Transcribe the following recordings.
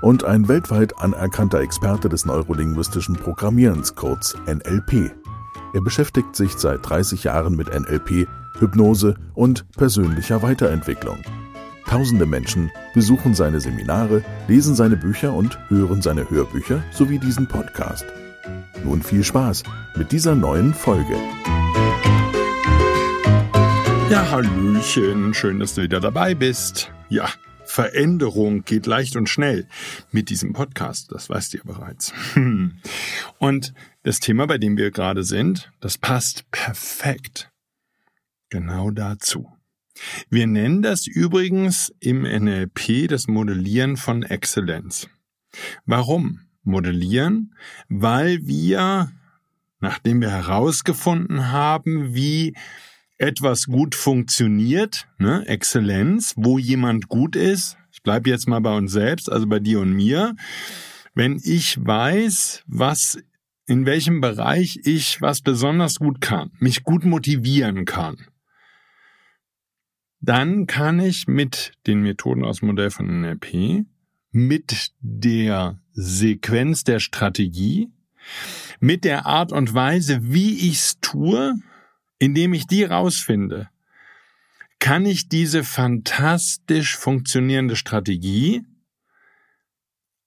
und ein weltweit anerkannter Experte des neurolinguistischen Programmierens, kurz NLP. Er beschäftigt sich seit 30 Jahren mit NLP, Hypnose und persönlicher Weiterentwicklung. Tausende Menschen besuchen seine Seminare, lesen seine Bücher und hören seine Hörbücher sowie diesen Podcast. Nun viel Spaß mit dieser neuen Folge. Ja, Hallöchen, schön, dass du wieder dabei bist. Ja, Veränderung geht leicht und schnell mit diesem Podcast, das weißt ihr bereits. Und das Thema, bei dem wir gerade sind, das passt perfekt genau dazu. Wir nennen das übrigens im NLP das Modellieren von Exzellenz. Warum modellieren? Weil wir, nachdem wir herausgefunden haben, wie etwas gut funktioniert, ne, Exzellenz, wo jemand gut ist, ich bleibe jetzt mal bei uns selbst, also bei dir und mir, wenn ich weiß, was in welchem Bereich ich was besonders gut kann, mich gut motivieren kann, dann kann ich mit den Methoden aus dem Modell von NLP, mit der Sequenz der Strategie, mit der Art und Weise, wie ich's tue, indem ich die rausfinde, kann ich diese fantastisch funktionierende Strategie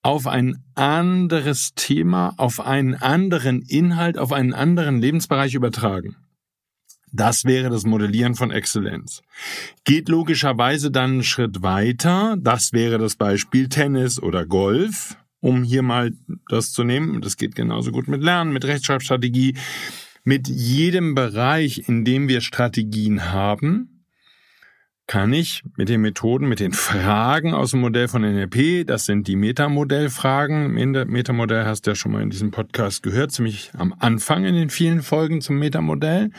auf ein anderes Thema, auf einen anderen Inhalt, auf einen anderen Lebensbereich übertragen. Das wäre das Modellieren von Exzellenz. Geht logischerweise dann einen Schritt weiter. Das wäre das Beispiel Tennis oder Golf, um hier mal das zu nehmen. Das geht genauso gut mit Lernen, mit Rechtschreibstrategie, mit jedem Bereich, in dem wir Strategien haben, kann ich mit den Methoden, mit den Fragen aus dem Modell von NLP, das sind die Metamodellfragen. Metamodell hast du ja schon mal in diesem Podcast gehört, ziemlich am Anfang in den vielen Folgen zum Metamodell.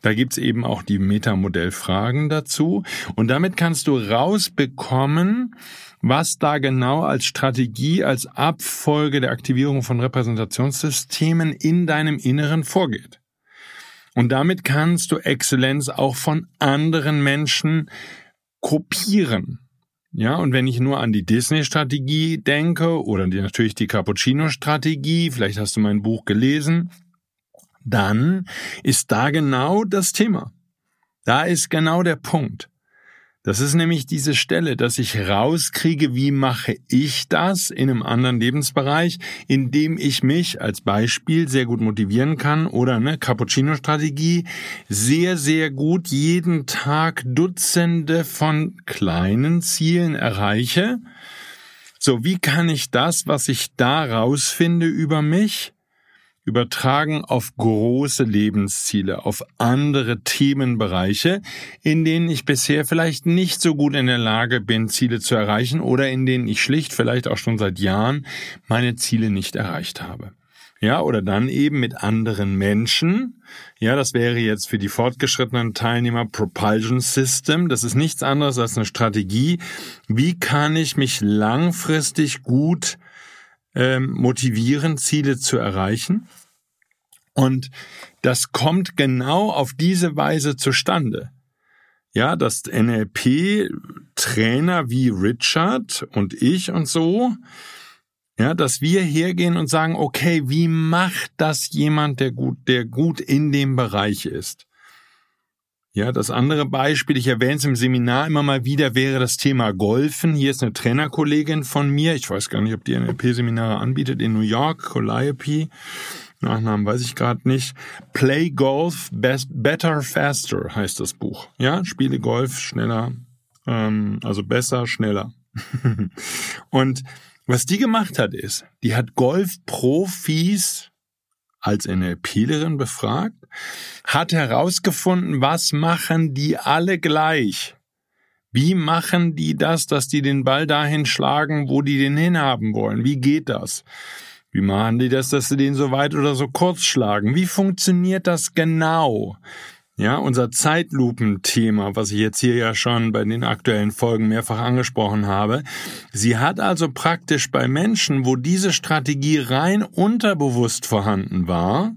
Da gibt's eben auch die Metamodellfragen dazu. Und damit kannst du rausbekommen, was da genau als Strategie, als Abfolge der Aktivierung von Repräsentationssystemen in deinem Inneren vorgeht. Und damit kannst du Exzellenz auch von anderen Menschen kopieren. Ja, und wenn ich nur an die Disney-Strategie denke oder die, natürlich die Cappuccino-Strategie, vielleicht hast du mein Buch gelesen, dann ist da genau das Thema. Da ist genau der Punkt. Das ist nämlich diese Stelle, dass ich rauskriege, wie mache ich das in einem anderen Lebensbereich, indem ich mich als Beispiel sehr gut motivieren kann oder eine Cappuccino-Strategie sehr, sehr gut jeden Tag Dutzende von kleinen Zielen erreiche. So, wie kann ich das, was ich da rausfinde über mich, übertragen auf große Lebensziele, auf andere Themenbereiche, in denen ich bisher vielleicht nicht so gut in der Lage bin, Ziele zu erreichen oder in denen ich schlicht vielleicht auch schon seit Jahren meine Ziele nicht erreicht habe. Ja, oder dann eben mit anderen Menschen. Ja, das wäre jetzt für die fortgeschrittenen Teilnehmer Propulsion System. Das ist nichts anderes als eine Strategie. Wie kann ich mich langfristig gut ähm, motivieren, Ziele zu erreichen. Und das kommt genau auf diese Weise zustande. Ja, dass NLP-Trainer wie Richard und ich und so, ja, dass wir hergehen und sagen, okay, wie macht das jemand, der gut, der gut in dem Bereich ist? Ja, das andere Beispiel, ich erwähne es im Seminar immer mal wieder, wäre das Thema Golfen. Hier ist eine Trainerkollegin von mir. Ich weiß gar nicht, ob die NLP-Seminare anbietet in New York, Calliope. Nachnamen weiß ich gerade nicht. Play Golf Best, Better Faster heißt das Buch. Ja, spiele Golf schneller, ähm, also besser, schneller. Und was die gemacht hat, ist, die hat Golfprofis als NLPlerin befragt, hat herausgefunden, was machen die alle gleich. Wie machen die das, dass die den Ball dahin schlagen, wo die den hinhaben wollen? Wie geht das? Wie machen die das, dass sie den so weit oder so kurz schlagen? Wie funktioniert das genau? Ja, unser Zeitlupenthema, was ich jetzt hier ja schon bei den aktuellen Folgen mehrfach angesprochen habe. Sie hat also praktisch bei Menschen, wo diese Strategie rein unterbewusst vorhanden war,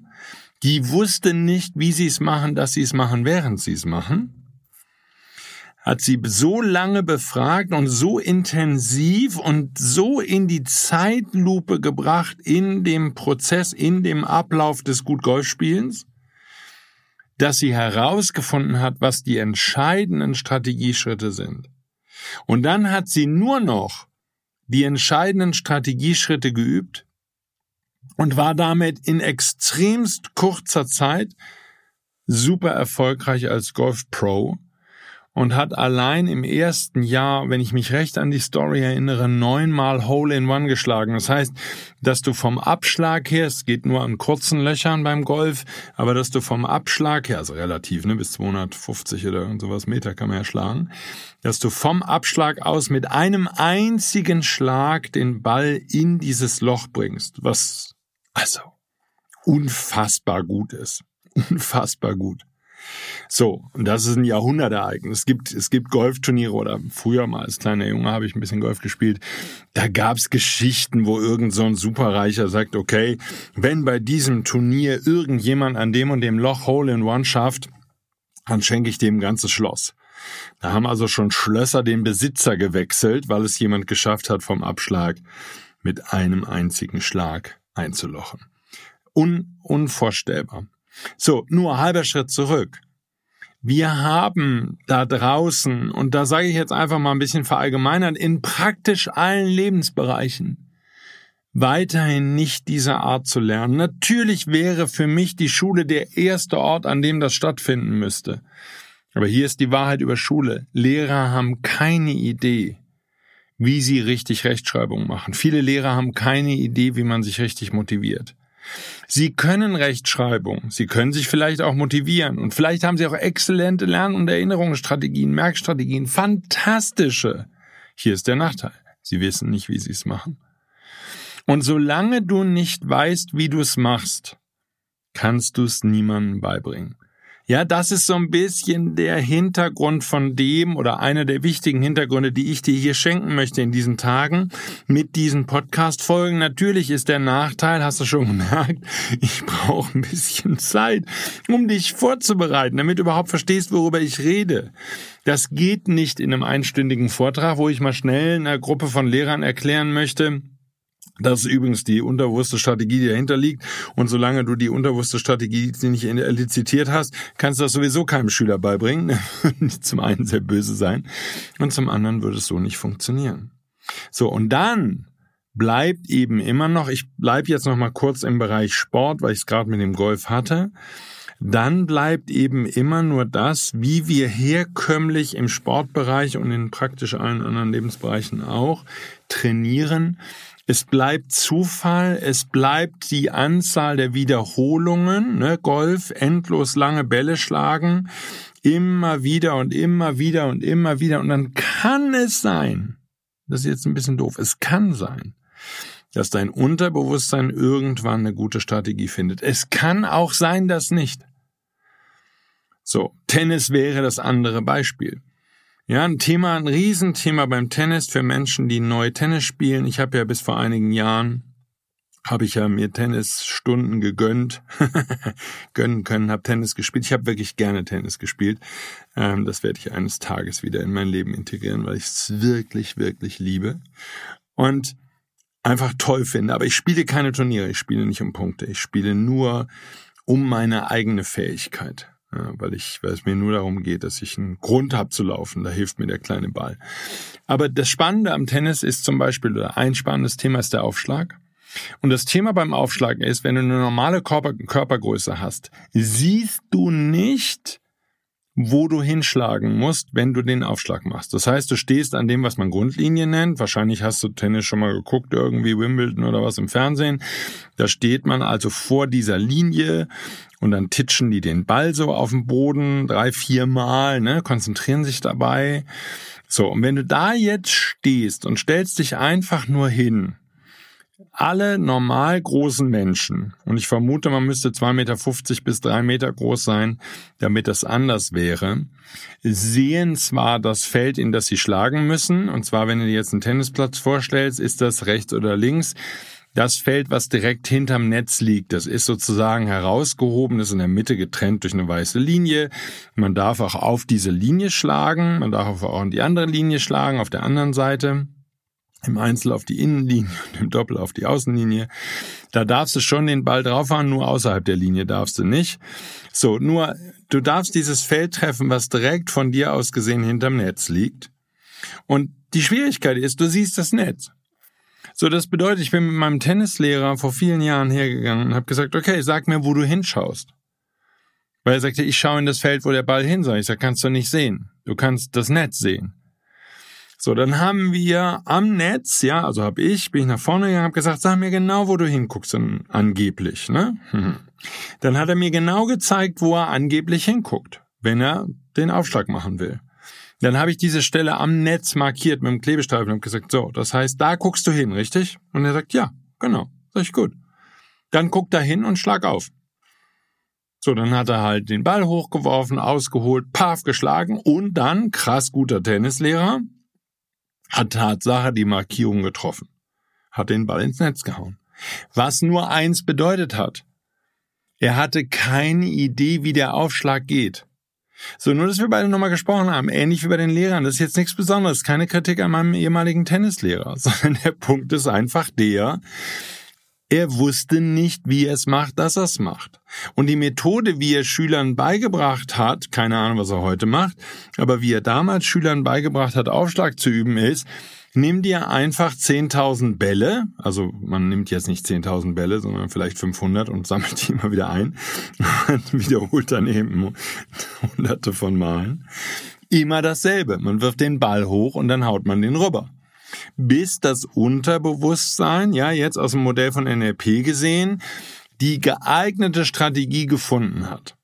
die wussten nicht, wie sie es machen, dass sie es machen, während sie es machen, hat sie so lange befragt und so intensiv und so in die Zeitlupe gebracht in dem Prozess, in dem Ablauf des Gut-Golf-Spielens, dass sie herausgefunden hat, was die entscheidenden Strategieschritte sind. Und dann hat sie nur noch die entscheidenden Strategieschritte geübt und war damit in extremst kurzer Zeit super erfolgreich als Golf Pro und hat allein im ersten Jahr, wenn ich mich recht an die Story erinnere, neunmal Hole in One geschlagen. Das heißt, dass du vom Abschlag her, es geht nur an kurzen Löchern beim Golf, aber dass du vom Abschlag her, also relativ, ne, bis 250 oder sowas Meter kann man ja schlagen, dass du vom Abschlag aus mit einem einzigen Schlag den Ball in dieses Loch bringst, was also unfassbar gut ist. Unfassbar gut. So, und das ist ein Jahrhundertereignis. Es gibt, es gibt Golfturniere oder früher mal als kleiner Junge habe ich ein bisschen Golf gespielt. Da gab's Geschichten, wo irgend so ein Superreicher sagt, okay, wenn bei diesem Turnier irgendjemand an dem und dem Loch Hole in One schafft, dann schenke ich dem ein ganzes Schloss. Da haben also schon Schlösser den Besitzer gewechselt, weil es jemand geschafft hat, vom Abschlag mit einem einzigen Schlag einzulochen. Un unvorstellbar. So, nur halber Schritt zurück. Wir haben da draußen, und da sage ich jetzt einfach mal ein bisschen verallgemeinert, in praktisch allen Lebensbereichen weiterhin nicht diese Art zu lernen. Natürlich wäre für mich die Schule der erste Ort, an dem das stattfinden müsste. Aber hier ist die Wahrheit über Schule. Lehrer haben keine Idee, wie sie richtig Rechtschreibung machen. Viele Lehrer haben keine Idee, wie man sich richtig motiviert. Sie können Rechtschreibung, Sie können sich vielleicht auch motivieren und vielleicht haben Sie auch exzellente Lern- und Erinnerungsstrategien, Merkstrategien, fantastische. Hier ist der Nachteil. Sie wissen nicht, wie Sie es machen. Und solange du nicht weißt, wie du es machst, kannst du es niemandem beibringen. Ja, das ist so ein bisschen der Hintergrund von dem oder einer der wichtigen Hintergründe, die ich dir hier schenken möchte in diesen Tagen mit diesen Podcast-Folgen. Natürlich ist der Nachteil, hast du schon gemerkt, ich brauche ein bisschen Zeit, um dich vorzubereiten, damit du überhaupt verstehst, worüber ich rede. Das geht nicht in einem einstündigen Vortrag, wo ich mal schnell einer Gruppe von Lehrern erklären möchte, das ist übrigens die unterbewusste Strategie, die dahinter liegt. Und solange du die unterbewusste Strategie nicht elizitiert hast, kannst du das sowieso keinem Schüler beibringen. zum einen sehr böse sein und zum anderen würde es so nicht funktionieren. So, und dann bleibt eben immer noch, ich bleibe jetzt noch mal kurz im Bereich Sport, weil ich es gerade mit dem Golf hatte. Dann bleibt eben immer nur das, wie wir herkömmlich im Sportbereich und in praktisch allen anderen Lebensbereichen auch trainieren es bleibt Zufall, es bleibt die Anzahl der Wiederholungen, ne, Golf, endlos lange Bälle schlagen, immer wieder und immer wieder und immer wieder. Und dann kann es sein, das ist jetzt ein bisschen doof, es kann sein, dass dein Unterbewusstsein irgendwann eine gute Strategie findet. Es kann auch sein, dass nicht. So, Tennis wäre das andere Beispiel. Ja, ein Thema, ein Riesenthema beim Tennis für Menschen, die neu Tennis spielen. Ich habe ja bis vor einigen Jahren habe ich ja mir Tennisstunden gegönnt, gönnen können, habe Tennis gespielt. Ich habe wirklich gerne Tennis gespielt. Ähm, das werde ich eines Tages wieder in mein Leben integrieren, weil ich es wirklich, wirklich liebe und einfach toll finde. Aber ich spiele keine Turniere, ich spiele nicht um Punkte, ich spiele nur um meine eigene Fähigkeit. Weil ich, weil es mir nur darum geht, dass ich einen Grund habe zu laufen. Da hilft mir der kleine Ball. Aber das Spannende am Tennis ist zum Beispiel, oder ein spannendes Thema ist der Aufschlag. Und das Thema beim Aufschlagen ist, wenn du eine normale Körper, Körpergröße hast, siehst du nicht, wo du hinschlagen musst, wenn du den Aufschlag machst. Das heißt, du stehst an dem, was man Grundlinie nennt. Wahrscheinlich hast du Tennis schon mal geguckt, irgendwie Wimbledon oder was im Fernsehen. Da steht man also vor dieser Linie und dann titschen die den Ball so auf dem Boden drei, vier Mal, ne, konzentrieren sich dabei. So, und wenn du da jetzt stehst und stellst dich einfach nur hin, alle normal großen Menschen, und ich vermute, man müsste 2,50 Meter bis 3 Meter groß sein, damit das anders wäre, sehen zwar das Feld, in das sie schlagen müssen, und zwar, wenn du dir jetzt einen Tennisplatz vorstellst, ist das rechts oder links, das Feld, was direkt hinterm Netz liegt, das ist sozusagen herausgehoben, ist in der Mitte getrennt durch eine weiße Linie. Man darf auch auf diese Linie schlagen, man darf auch in die andere Linie schlagen, auf der anderen Seite im Einzel auf die Innenlinie und im Doppel auf die Außenlinie. Da darfst du schon den Ball draufhauen, nur außerhalb der Linie darfst du nicht. So, nur du darfst dieses Feld treffen, was direkt von dir aus gesehen hinterm Netz liegt. Und die Schwierigkeit ist, du siehst das Netz. So, das bedeutet, ich bin mit meinem Tennislehrer vor vielen Jahren hergegangen und habe gesagt, okay, sag mir, wo du hinschaust. Weil er sagte, ich schaue in das Feld, wo der Ball hin soll. Ich sage, kannst du nicht sehen. Du kannst das Netz sehen. So, dann haben wir am Netz, ja, also habe ich, bin ich nach vorne gegangen, habe gesagt, sag mir genau, wo du hinguckst, angeblich, ne? Dann hat er mir genau gezeigt, wo er angeblich hinguckt, wenn er den Aufschlag machen will. Dann habe ich diese Stelle am Netz markiert mit dem Klebestreifen und gesagt, so, das heißt, da guckst du hin, richtig? Und er sagt, ja, genau. Sag ich, gut. Dann guck da hin und schlag auf. So, dann hat er halt den Ball hochgeworfen, ausgeholt, paf, geschlagen und dann, krass guter Tennislehrer, hat Tatsache die Markierung getroffen, hat den Ball ins Netz gehauen. Was nur eins bedeutet hat. Er hatte keine Idee, wie der Aufschlag geht. So, nur dass wir beide nochmal gesprochen haben, ähnlich wie bei den Lehrern, das ist jetzt nichts Besonderes, keine Kritik an meinem ehemaligen Tennislehrer, sondern der Punkt ist einfach der, er wusste nicht, wie er es macht, dass er es macht. Und die Methode, wie er Schülern beigebracht hat, keine Ahnung, was er heute macht, aber wie er damals Schülern beigebracht hat, Aufschlag zu üben, ist, nimm dir einfach 10.000 Bälle, also man nimmt jetzt nicht 10.000 Bälle, sondern vielleicht 500 und sammelt die immer wieder ein und wiederholt dann eben hunderte von Malen. Immer dasselbe. Man wirft den Ball hoch und dann haut man den rüber bis das Unterbewusstsein, ja, jetzt aus dem Modell von NLP gesehen, die geeignete Strategie gefunden hat.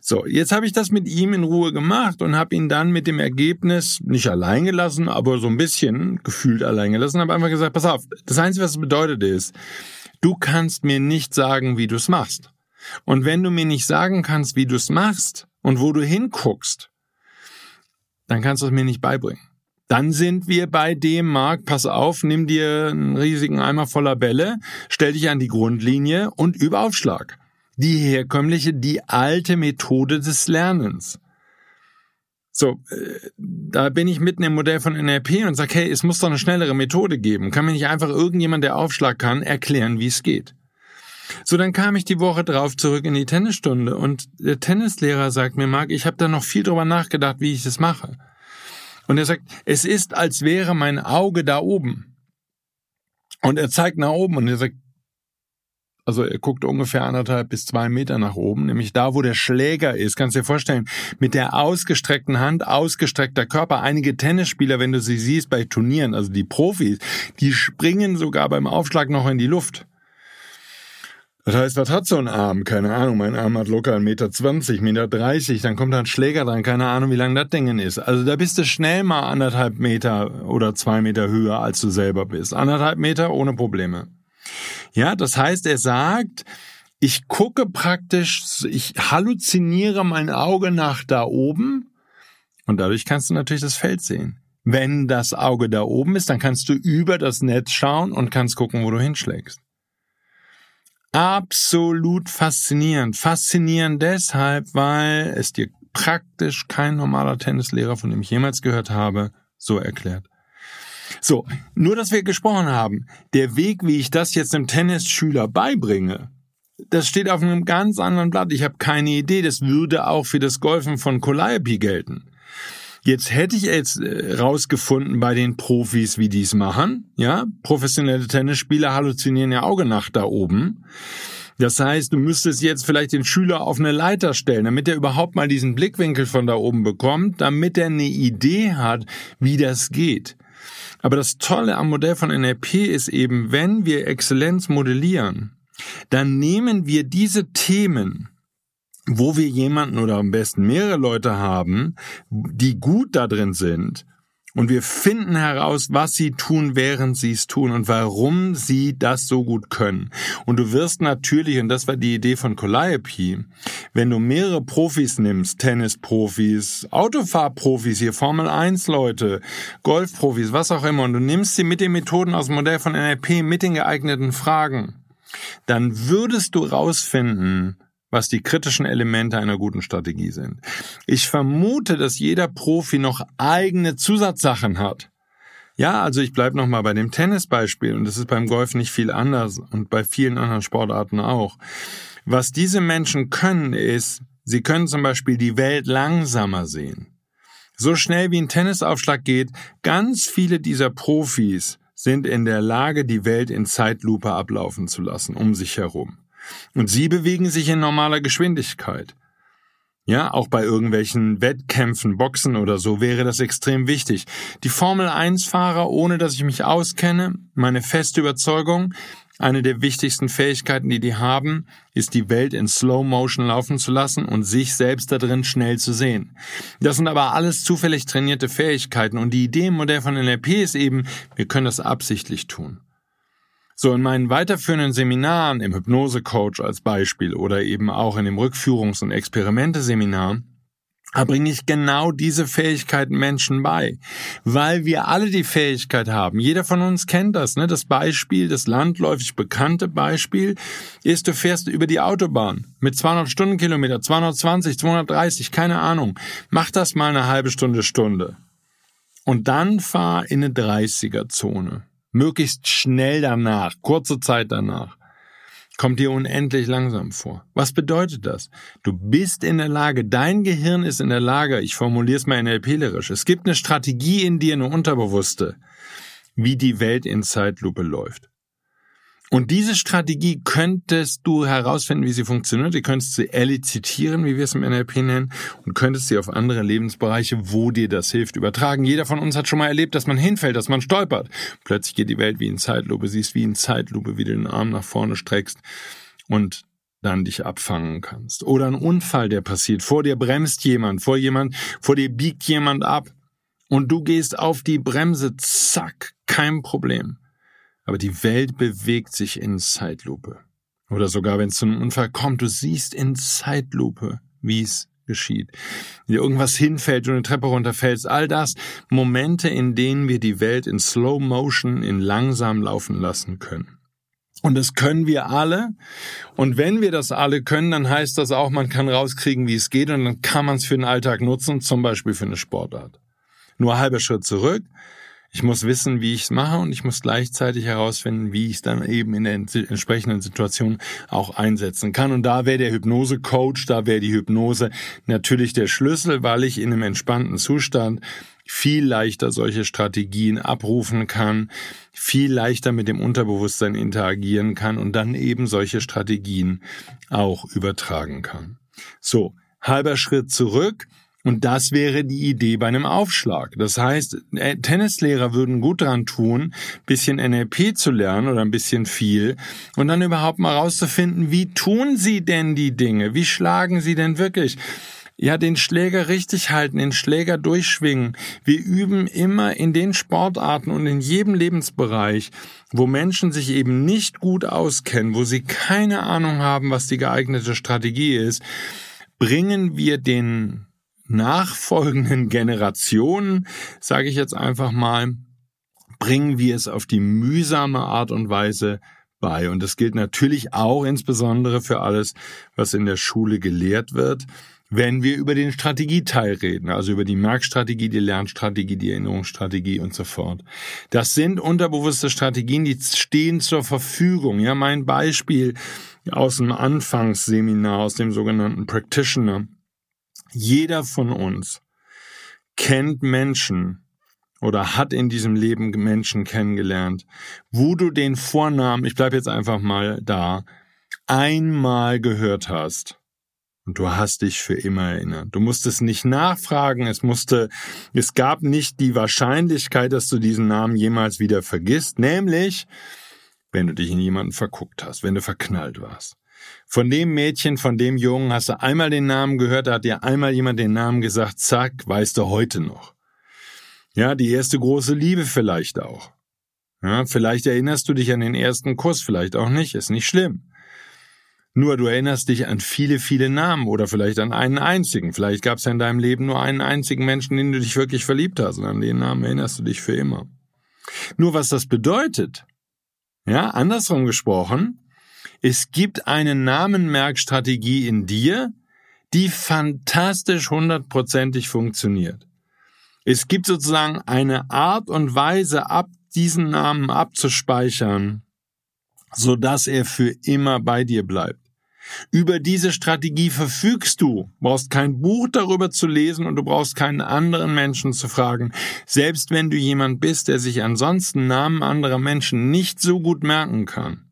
So, jetzt habe ich das mit ihm in Ruhe gemacht und habe ihn dann mit dem Ergebnis nicht allein gelassen, aber so ein bisschen gefühlt allein gelassen, habe einfach gesagt, pass auf, das Einzige, was es bedeutet ist, du kannst mir nicht sagen, wie du es machst. Und wenn du mir nicht sagen kannst, wie du es machst und wo du hinguckst, dann kannst du es mir nicht beibringen. Dann sind wir bei dem Markt, pass auf, nimm dir einen riesigen Eimer voller Bälle, stell dich an die Grundlinie und übe Aufschlag. Die herkömmliche, die alte Methode des Lernens. So, äh, da bin ich mitten im Modell von NLP und sage, hey, es muss doch eine schnellere Methode geben. Kann mir nicht einfach irgendjemand, der Aufschlag kann, erklären, wie es geht. So, dann kam ich die Woche drauf zurück in die Tennisstunde und der Tennislehrer sagt mir, Marc, ich habe da noch viel drüber nachgedacht, wie ich das mache. Und er sagt, es ist, als wäre mein Auge da oben. Und er zeigt nach oben und er sagt, also er guckt ungefähr anderthalb bis zwei Meter nach oben, nämlich da, wo der Schläger ist. Kannst dir vorstellen, mit der ausgestreckten Hand, ausgestreckter Körper. Einige Tennisspieler, wenn du sie siehst bei Turnieren, also die Profis, die springen sogar beim Aufschlag noch in die Luft. Das heißt, was hat so ein Arm? Keine Ahnung, mein Arm hat locker 1,20 Meter, 20, Meter 30, dann kommt da ein Schläger dran, keine Ahnung, wie lang das Ding ist. Also da bist du schnell mal anderthalb Meter oder zwei Meter höher, als du selber bist. Anderthalb Meter ohne Probleme. Ja, das heißt, er sagt, ich gucke praktisch, ich halluziniere mein Auge nach da oben und dadurch kannst du natürlich das Feld sehen. Wenn das Auge da oben ist, dann kannst du über das Netz schauen und kannst gucken, wo du hinschlägst absolut faszinierend. Faszinierend deshalb, weil es dir praktisch kein normaler Tennislehrer, von dem ich jemals gehört habe, so erklärt. So, nur dass wir gesprochen haben, der Weg, wie ich das jetzt dem Tennisschüler beibringe, das steht auf einem ganz anderen Blatt. Ich habe keine Idee, das würde auch für das Golfen von Calliope gelten. Jetzt hätte ich jetzt äh, rausgefunden bei den Profis, wie die es machen. Ja, professionelle Tennisspieler halluzinieren ja Auge nach da oben. Das heißt, du müsstest jetzt vielleicht den Schüler auf eine Leiter stellen, damit er überhaupt mal diesen Blickwinkel von da oben bekommt, damit er eine Idee hat, wie das geht. Aber das Tolle am Modell von NLP ist eben, wenn wir Exzellenz modellieren, dann nehmen wir diese Themen, wo wir jemanden oder am besten mehrere Leute haben, die gut da drin sind Und wir finden heraus, was sie tun, während sie es tun und warum sie das so gut können. Und du wirst natürlich, und das war die Idee von Calliope, wenn du mehrere Profis nimmst, Tennisprofis, Autofahrprofis, hier Formel 1 Leute, Golfprofis, was auch immer, und du nimmst sie mit den Methoden aus dem Modell von NLP, mit den geeigneten Fragen, dann würdest du rausfinden, was die kritischen Elemente einer guten Strategie sind. Ich vermute, dass jeder Profi noch eigene Zusatzsachen hat. Ja, also ich bleibe nochmal bei dem Tennisbeispiel und das ist beim Golf nicht viel anders und bei vielen anderen Sportarten auch. Was diese Menschen können ist, sie können zum Beispiel die Welt langsamer sehen. So schnell wie ein Tennisaufschlag geht, ganz viele dieser Profis sind in der Lage, die Welt in Zeitlupe ablaufen zu lassen, um sich herum. Und sie bewegen sich in normaler Geschwindigkeit. Ja, auch bei irgendwelchen Wettkämpfen, Boxen oder so wäre das extrem wichtig. Die Formel 1 Fahrer, ohne dass ich mich auskenne, meine feste Überzeugung, eine der wichtigsten Fähigkeiten, die die haben, ist die Welt in Slow Motion laufen zu lassen und sich selbst da drin schnell zu sehen. Das sind aber alles zufällig trainierte Fähigkeiten und die Idee im Modell von NLP ist eben, wir können das absichtlich tun. So, in meinen weiterführenden Seminaren, im Hypnose-Coach als Beispiel oder eben auch in dem Rückführungs- und Experimente-Seminar, bringe ich genau diese Fähigkeiten Menschen bei, weil wir alle die Fähigkeit haben. Jeder von uns kennt das, ne? Das Beispiel, das landläufig bekannte Beispiel ist, du fährst über die Autobahn mit 200 Stundenkilometer, 220, 230, keine Ahnung. Mach das mal eine halbe Stunde, Stunde. Und dann fahr in eine 30er Zone möglichst schnell danach, kurze Zeit danach, kommt dir unendlich langsam vor. Was bedeutet das? Du bist in der Lage, dein Gehirn ist in der Lage, ich formuliere es mal NLP-lerisch, es gibt eine Strategie in dir, eine unterbewusste, wie die Welt in Zeitlupe läuft. Und diese Strategie könntest du herausfinden, wie sie funktioniert. Du könntest sie elizitieren, wie wir es im NLP nennen, und könntest sie auf andere Lebensbereiche, wo dir das hilft, übertragen. Jeder von uns hat schon mal erlebt, dass man hinfällt, dass man stolpert. Plötzlich geht die Welt wie in Zeitlupe, siehst wie in Zeitlupe, wie du den Arm nach vorne streckst und dann dich abfangen kannst. Oder ein Unfall, der passiert. Vor dir bremst jemand, vor jemand, vor dir biegt jemand ab. Und du gehst auf die Bremse, zack, kein Problem aber die Welt bewegt sich in Zeitlupe. Oder sogar wenn es zu einem Unfall kommt, du siehst in Zeitlupe, wie es geschieht. Dir irgendwas hinfällt, du eine Treppe runterfällst, all das Momente, in denen wir die Welt in Slow Motion, in langsam laufen lassen können. Und das können wir alle. Und wenn wir das alle können, dann heißt das auch, man kann rauskriegen, wie es geht und dann kann man es für den Alltag nutzen, zum Beispiel für eine Sportart. Nur halber Schritt zurück. Ich muss wissen, wie ich es mache und ich muss gleichzeitig herausfinden, wie ich es dann eben in der entsprechenden Situation auch einsetzen kann. Und da wäre der Hypnose-Coach, da wäre die Hypnose natürlich der Schlüssel, weil ich in einem entspannten Zustand viel leichter solche Strategien abrufen kann, viel leichter mit dem Unterbewusstsein interagieren kann und dann eben solche Strategien auch übertragen kann. So, halber Schritt zurück. Und das wäre die Idee bei einem Aufschlag. Das heißt, äh, Tennislehrer würden gut dran tun, bisschen NLP zu lernen oder ein bisschen viel und dann überhaupt mal rauszufinden, wie tun sie denn die Dinge? Wie schlagen sie denn wirklich? Ja, den Schläger richtig halten, den Schläger durchschwingen. Wir üben immer in den Sportarten und in jedem Lebensbereich, wo Menschen sich eben nicht gut auskennen, wo sie keine Ahnung haben, was die geeignete Strategie ist, bringen wir den nachfolgenden Generationen, sage ich jetzt einfach mal, bringen wir es auf die mühsame Art und Weise bei. Und das gilt natürlich auch insbesondere für alles, was in der Schule gelehrt wird, wenn wir über den Strategieteil reden, also über die Merkstrategie, die Lernstrategie, die Erinnerungsstrategie und so fort. Das sind unterbewusste Strategien, die stehen zur Verfügung. Ja, mein Beispiel aus dem Anfangsseminar, aus dem sogenannten Practitioner. Jeder von uns kennt Menschen oder hat in diesem Leben Menschen kennengelernt, wo du den Vornamen, ich bleibe jetzt einfach mal da, einmal gehört hast. Und du hast dich für immer erinnert. Du musstest nicht nachfragen, es musste, es gab nicht die Wahrscheinlichkeit, dass du diesen Namen jemals wieder vergisst, nämlich, wenn du dich in jemanden verguckt hast, wenn du verknallt warst. Von dem Mädchen, von dem Jungen hast du einmal den Namen gehört, da hat dir einmal jemand den Namen gesagt, zack, weißt du heute noch. Ja, die erste große Liebe vielleicht auch. Ja, vielleicht erinnerst du dich an den ersten Kuss, vielleicht auch nicht, ist nicht schlimm. Nur du erinnerst dich an viele, viele Namen oder vielleicht an einen einzigen. Vielleicht gab es ja in deinem Leben nur einen einzigen Menschen, den du dich wirklich verliebt hast und an den Namen erinnerst du dich für immer. Nur was das bedeutet, ja, andersrum gesprochen, es gibt eine Namenmerkstrategie in dir, die fantastisch hundertprozentig funktioniert. Es gibt sozusagen eine Art und Weise, ab diesen Namen abzuspeichern, so dass er für immer bei dir bleibt. Über diese Strategie verfügst du, brauchst kein Buch darüber zu lesen und du brauchst keinen anderen Menschen zu fragen. Selbst wenn du jemand bist, der sich ansonsten Namen anderer Menschen nicht so gut merken kann.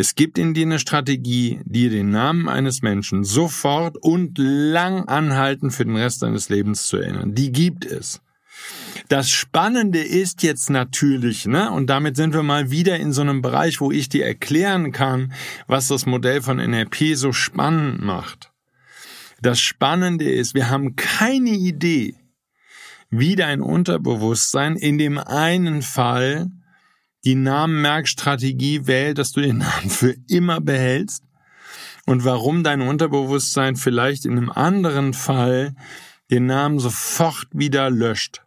Es gibt in dir eine Strategie, dir den Namen eines Menschen sofort und lang anhalten für den Rest deines Lebens zu erinnern. Die gibt es. Das Spannende ist jetzt natürlich, ne, und damit sind wir mal wieder in so einem Bereich, wo ich dir erklären kann, was das Modell von NLP so spannend macht. Das Spannende ist, wir haben keine Idee, wie dein Unterbewusstsein in dem einen Fall die Namenmerkstrategie wählt, dass du den Namen für immer behältst und warum dein Unterbewusstsein vielleicht in einem anderen Fall den Namen sofort wieder löscht.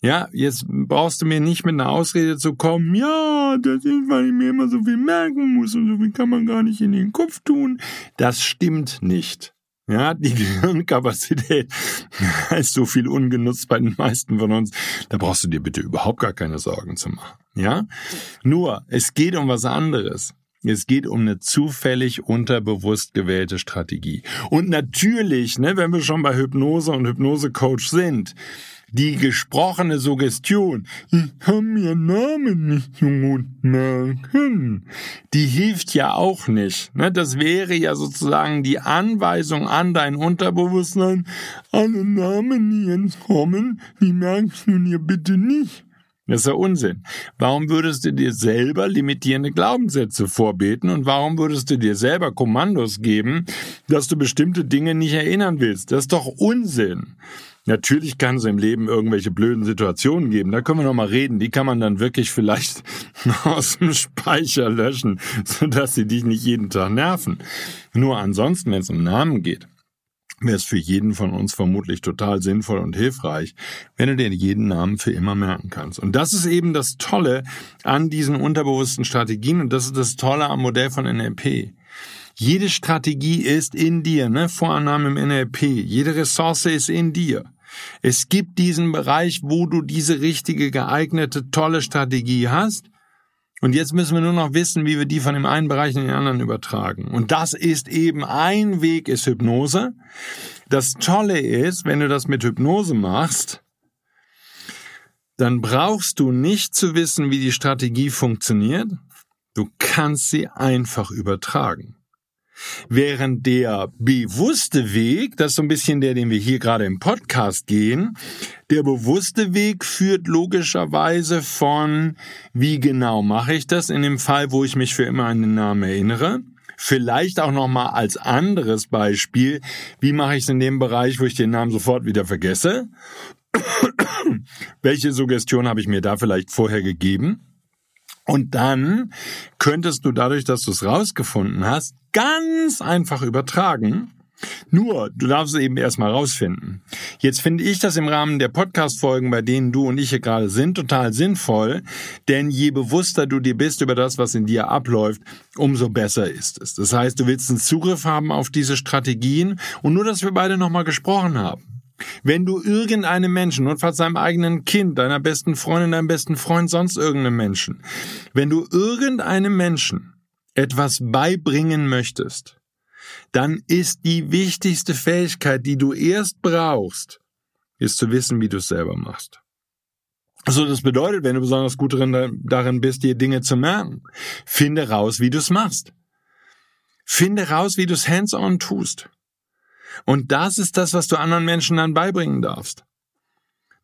Ja, jetzt brauchst du mir nicht mit einer Ausrede zu kommen, ja, das ist, weil ich mir immer so viel merken muss und so viel kann man gar nicht in den Kopf tun. Das stimmt nicht. Ja, die Gehirnkapazität ist so viel ungenutzt bei den meisten von uns. Da brauchst du dir bitte überhaupt gar keine Sorgen zu machen. Ja? Nur, es geht um was anderes. Es geht um eine zufällig unterbewusst gewählte Strategie. Und natürlich, ne, wenn wir schon bei Hypnose und Hypnosecoach sind, die gesprochene Suggestion, ich kann mir Namen nicht so gut merken, die hilft ja auch nicht. Ne? Das wäre ja sozusagen die Anweisung an dein Unterbewusstsein, alle Namen, die jetzt kommen, die merkst du dir bitte nicht. Das ist ja Unsinn. Warum würdest du dir selber limitierende Glaubenssätze vorbeten und warum würdest du dir selber Kommandos geben, dass du bestimmte Dinge nicht erinnern willst? Das ist doch Unsinn. Natürlich kann es im Leben irgendwelche blöden Situationen geben. Da können wir noch mal reden. Die kann man dann wirklich vielleicht aus dem Speicher löschen, sodass sie dich nicht jeden Tag nerven. Nur ansonsten, wenn es um Namen geht, wäre es für jeden von uns vermutlich total sinnvoll und hilfreich, wenn du dir jeden Namen für immer merken kannst. Und das ist eben das Tolle an diesen unterbewussten Strategien und das ist das Tolle am Modell von NLP. Jede Strategie ist in dir, ne? Vorannahme im NLP. Jede Ressource ist in dir. Es gibt diesen Bereich, wo du diese richtige, geeignete, tolle Strategie hast. Und jetzt müssen wir nur noch wissen, wie wir die von dem einen Bereich in den anderen übertragen. Und das ist eben ein Weg, ist Hypnose. Das Tolle ist, wenn du das mit Hypnose machst, dann brauchst du nicht zu wissen, wie die Strategie funktioniert. Du kannst sie einfach übertragen. Während der bewusste Weg, das ist so ein bisschen der, den wir hier gerade im Podcast gehen, der bewusste Weg führt logischerweise von, wie genau mache ich das in dem Fall, wo ich mich für immer an den Namen erinnere. Vielleicht auch nochmal als anderes Beispiel, wie mache ich es in dem Bereich, wo ich den Namen sofort wieder vergesse? Welche Suggestion habe ich mir da vielleicht vorher gegeben? Und dann könntest du dadurch, dass du es rausgefunden hast, ganz einfach übertragen. Nur, du darfst es eben erstmal rausfinden. Jetzt finde ich das im Rahmen der Podcast-Folgen, bei denen du und ich hier gerade sind, total sinnvoll, denn je bewusster du dir bist über das, was in dir abläuft, umso besser ist es. Das heißt, du willst einen Zugriff haben auf diese Strategien und nur, dass wir beide nochmal gesprochen haben. Wenn du irgendeinem Menschen, notfalls deinem eigenen Kind, deiner besten Freundin, deinem besten Freund, sonst irgendeinem Menschen, wenn du irgendeinem Menschen etwas beibringen möchtest, dann ist die wichtigste Fähigkeit, die du erst brauchst, ist zu wissen, wie du es selber machst. Also das bedeutet, wenn du besonders gut darin bist, dir Dinge zu merken, finde raus, wie du es machst. Finde raus, wie du es hands-on tust. Und das ist das, was du anderen Menschen dann beibringen darfst.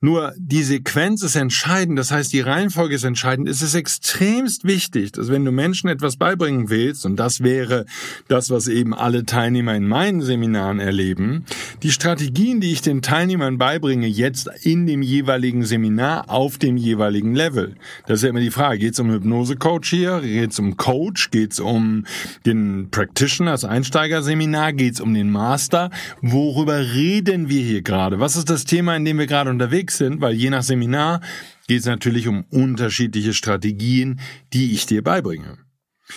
Nur die Sequenz ist entscheidend, das heißt die Reihenfolge ist entscheidend. Es ist extremst wichtig, dass wenn du Menschen etwas beibringen willst, und das wäre das, was eben alle Teilnehmer in meinen Seminaren erleben, die Strategien, die ich den Teilnehmern beibringe, jetzt in dem jeweiligen Seminar auf dem jeweiligen Level. Das ist ja immer die Frage, geht es um Hypnose-Coach hier, geht es um Coach, geht es um den Practitioner, das Einsteigerseminar, geht es um den Master, worüber reden wir hier gerade? Was ist das Thema, in dem wir gerade unterwegs unterwegs sind, weil je nach Seminar geht es natürlich um unterschiedliche Strategien, die ich dir beibringe.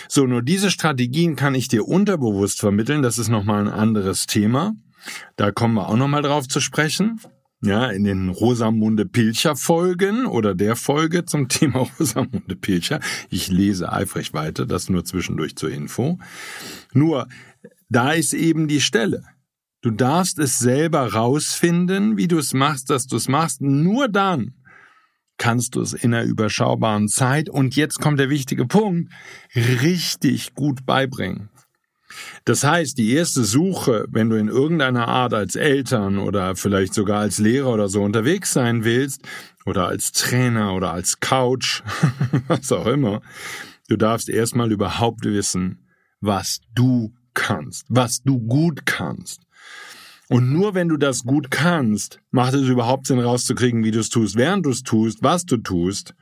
So, nur diese Strategien kann ich dir unterbewusst vermitteln. Das ist nochmal ein anderes Thema. Da kommen wir auch nochmal drauf zu sprechen. Ja, in den Rosamunde Pilcher Folgen oder der Folge zum Thema Rosamunde Pilcher. Ich lese eifrig weiter, das nur zwischendurch zur Info. Nur, da ist eben die Stelle. Du darfst es selber rausfinden, wie du es machst, dass du es machst. Nur dann kannst du es in einer überschaubaren Zeit und jetzt kommt der wichtige Punkt, richtig gut beibringen. Das heißt, die erste Suche, wenn du in irgendeiner Art als Eltern oder vielleicht sogar als Lehrer oder so unterwegs sein willst, oder als Trainer oder als Couch, was auch immer, du darfst erstmal überhaupt wissen, was du kannst, was du gut kannst. Und nur wenn du das gut kannst, macht es überhaupt Sinn rauszukriegen, wie du es tust, während du es tust, was du tust,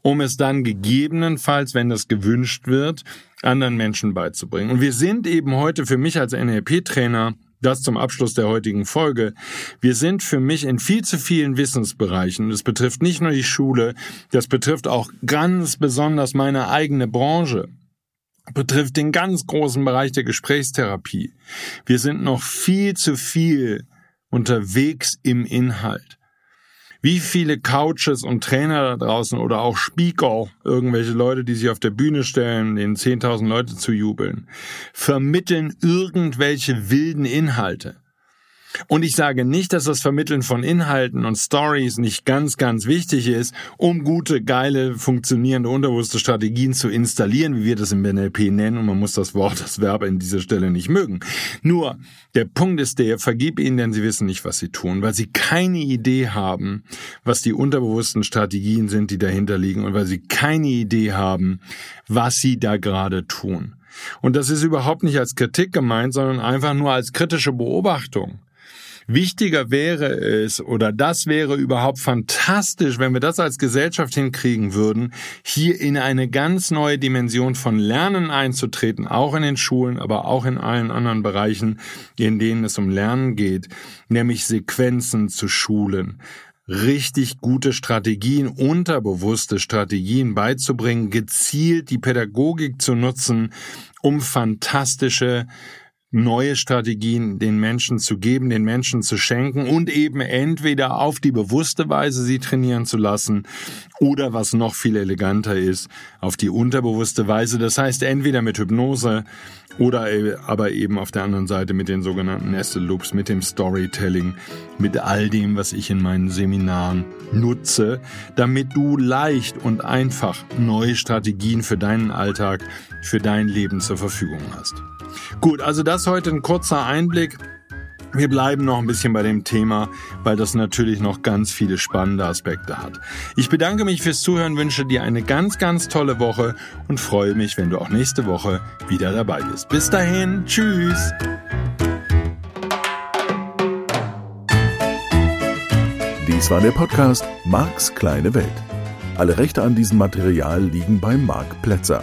um es dann gegebenenfalls, wenn das gewünscht wird, anderen Menschen beizubringen. Und wir sind eben heute für mich als NLP-Trainer das zum Abschluss der heutigen Folge. Wir sind für mich in viel zu vielen Wissensbereichen. Das betrifft nicht nur die Schule, das betrifft auch ganz besonders meine eigene Branche betrifft den ganz großen Bereich der Gesprächstherapie. Wir sind noch viel zu viel unterwegs im Inhalt. Wie viele Couches und Trainer da draußen oder auch Speaker, irgendwelche Leute, die sich auf der Bühne stellen, denen 10.000 Leute zu jubeln, vermitteln irgendwelche wilden Inhalte. Und ich sage nicht, dass das Vermitteln von Inhalten und Stories nicht ganz, ganz wichtig ist, um gute, geile, funktionierende, unterbewusste Strategien zu installieren, wie wir das im NLP nennen. Und man muss das Wort, das Verb in dieser Stelle nicht mögen. Nur, der Punkt ist der, vergib ihnen, denn sie wissen nicht, was sie tun, weil sie keine Idee haben, was die unterbewussten Strategien sind, die dahinter liegen und weil sie keine Idee haben, was sie da gerade tun. Und das ist überhaupt nicht als Kritik gemeint, sondern einfach nur als kritische Beobachtung. Wichtiger wäre es, oder das wäre überhaupt fantastisch, wenn wir das als Gesellschaft hinkriegen würden, hier in eine ganz neue Dimension von Lernen einzutreten, auch in den Schulen, aber auch in allen anderen Bereichen, in denen es um Lernen geht, nämlich Sequenzen zu schulen. Richtig gute Strategien, unterbewusste Strategien beizubringen, gezielt die Pädagogik zu nutzen, um fantastische neue Strategien den Menschen zu geben, den Menschen zu schenken und eben entweder auf die bewusste Weise sie trainieren zu lassen oder was noch viel eleganter ist, auf die unterbewusste Weise. Das heißt entweder mit Hypnose oder e, aber eben auf der anderen Seite mit den sogenannten Nested Loops, mit dem Storytelling, mit all dem, was ich in meinen Seminaren nutze, damit du leicht und einfach neue Strategien für deinen Alltag, für dein Leben zur Verfügung hast. Gut, also das heute ein kurzer Einblick. Wir bleiben noch ein bisschen bei dem Thema, weil das natürlich noch ganz viele spannende Aspekte hat. Ich bedanke mich fürs Zuhören, wünsche dir eine ganz, ganz tolle Woche und freue mich, wenn du auch nächste Woche wieder dabei bist. Bis dahin, tschüss! Dies war der Podcast Marks kleine Welt. Alle Rechte an diesem Material liegen bei Marc Plätzer.